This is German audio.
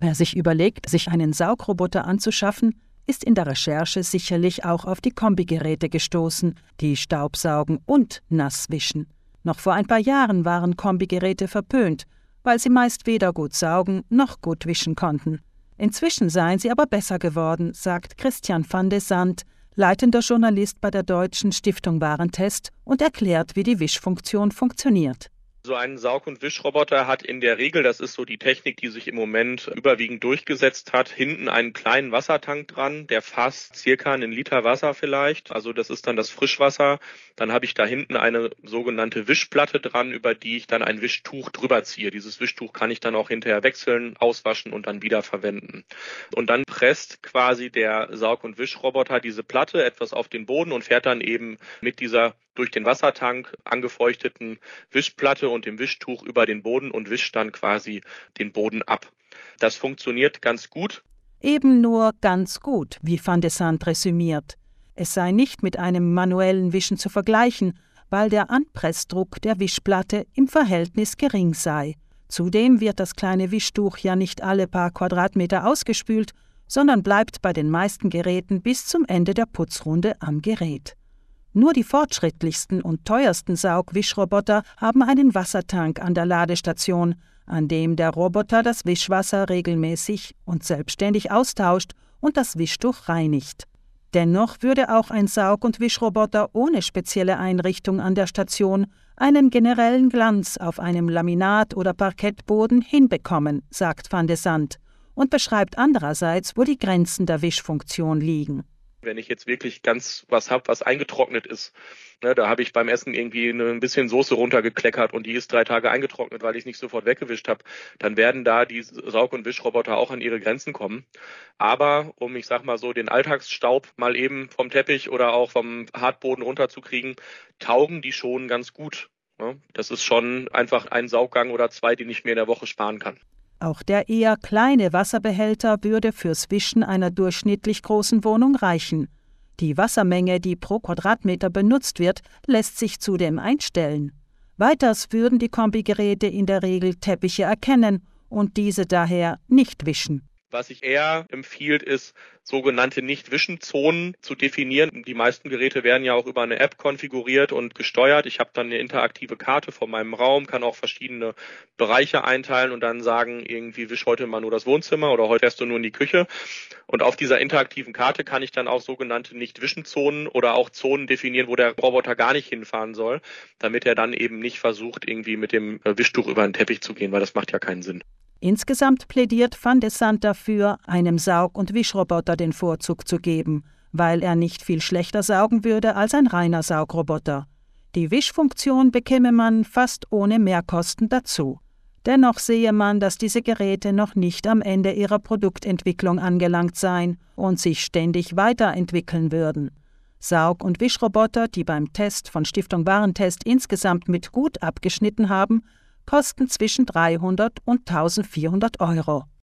Wer sich überlegt, sich einen Saugroboter anzuschaffen, ist in der Recherche sicherlich auch auf die Kombigeräte gestoßen, die Staubsaugen und nass wischen. Noch vor ein paar Jahren waren Kombigeräte verpönt, weil sie meist weder gut saugen noch gut wischen konnten. Inzwischen seien sie aber besser geworden, sagt Christian van de Sand, leitender Journalist bei der Deutschen Stiftung Warentest und erklärt, wie die Wischfunktion funktioniert. So ein Saug- und Wischroboter hat in der Regel, das ist so die Technik, die sich im Moment überwiegend durchgesetzt hat, hinten einen kleinen Wassertank dran, der fasst circa einen Liter Wasser vielleicht. Also das ist dann das Frischwasser. Dann habe ich da hinten eine sogenannte Wischplatte dran, über die ich dann ein Wischtuch drüber ziehe. Dieses Wischtuch kann ich dann auch hinterher wechseln, auswaschen und dann wieder verwenden. Und dann presst quasi der Saug- und Wischroboter diese Platte etwas auf den Boden und fährt dann eben mit dieser durch den Wassertank angefeuchteten Wischplatte und dem Wischtuch über den Boden und wischt dann quasi den Boden ab. Das funktioniert ganz gut. Eben nur ganz gut, wie Van de Sand resümiert. Es sei nicht mit einem manuellen Wischen zu vergleichen, weil der Anpressdruck der Wischplatte im Verhältnis gering sei. Zudem wird das kleine Wischtuch ja nicht alle paar Quadratmeter ausgespült, sondern bleibt bei den meisten Geräten bis zum Ende der Putzrunde am Gerät. Nur die fortschrittlichsten und teuersten Saugwischroboter haben einen Wassertank an der Ladestation, an dem der Roboter das Wischwasser regelmäßig und selbstständig austauscht und das Wischtuch reinigt. Dennoch würde auch ein Saug- und Wischroboter ohne spezielle Einrichtung an der Station einen generellen Glanz auf einem Laminat- oder Parkettboden hinbekommen, sagt van de Sand und beschreibt andererseits, wo die Grenzen der Wischfunktion liegen. Wenn ich jetzt wirklich ganz was habe, was eingetrocknet ist, ne, da habe ich beim Essen irgendwie ein bisschen Soße runtergekleckert und die ist drei Tage eingetrocknet, weil ich nicht sofort weggewischt habe, dann werden da die Saug- und Wischroboter auch an ihre Grenzen kommen. Aber um, ich sag mal so, den Alltagsstaub mal eben vom Teppich oder auch vom Hartboden runterzukriegen, taugen die schon ganz gut. Ne? Das ist schon einfach ein Sauggang oder zwei, den ich mir in der Woche sparen kann. Auch der eher kleine Wasserbehälter würde fürs Wischen einer durchschnittlich großen Wohnung reichen. Die Wassermenge, die pro Quadratmeter benutzt wird, lässt sich zudem einstellen. Weiters würden die Kombigeräte in der Regel Teppiche erkennen und diese daher nicht wischen. Was sich eher empfiehlt, ist, sogenannte Nicht-Wischen-Zonen zu definieren. Die meisten Geräte werden ja auch über eine App konfiguriert und gesteuert. Ich habe dann eine interaktive Karte von meinem Raum, kann auch verschiedene Bereiche einteilen und dann sagen, irgendwie wisch heute mal nur das Wohnzimmer oder heute fährst du nur in die Küche. Und auf dieser interaktiven Karte kann ich dann auch sogenannte Nicht-Wischen-Zonen oder auch Zonen definieren, wo der Roboter gar nicht hinfahren soll, damit er dann eben nicht versucht, irgendwie mit dem Wischtuch über den Teppich zu gehen, weil das macht ja keinen Sinn. Insgesamt plädiert Van de Sand dafür, einem Saug- und Wischroboter den Vorzug zu geben, weil er nicht viel schlechter saugen würde als ein reiner Saugroboter. Die Wischfunktion bekäme man fast ohne Mehrkosten dazu. Dennoch sehe man, dass diese Geräte noch nicht am Ende ihrer Produktentwicklung angelangt seien und sich ständig weiterentwickeln würden. Saug- und Wischroboter, die beim Test von Stiftung Warentest insgesamt mit gut abgeschnitten haben, kosten zwischen 300 und 1400 Euro.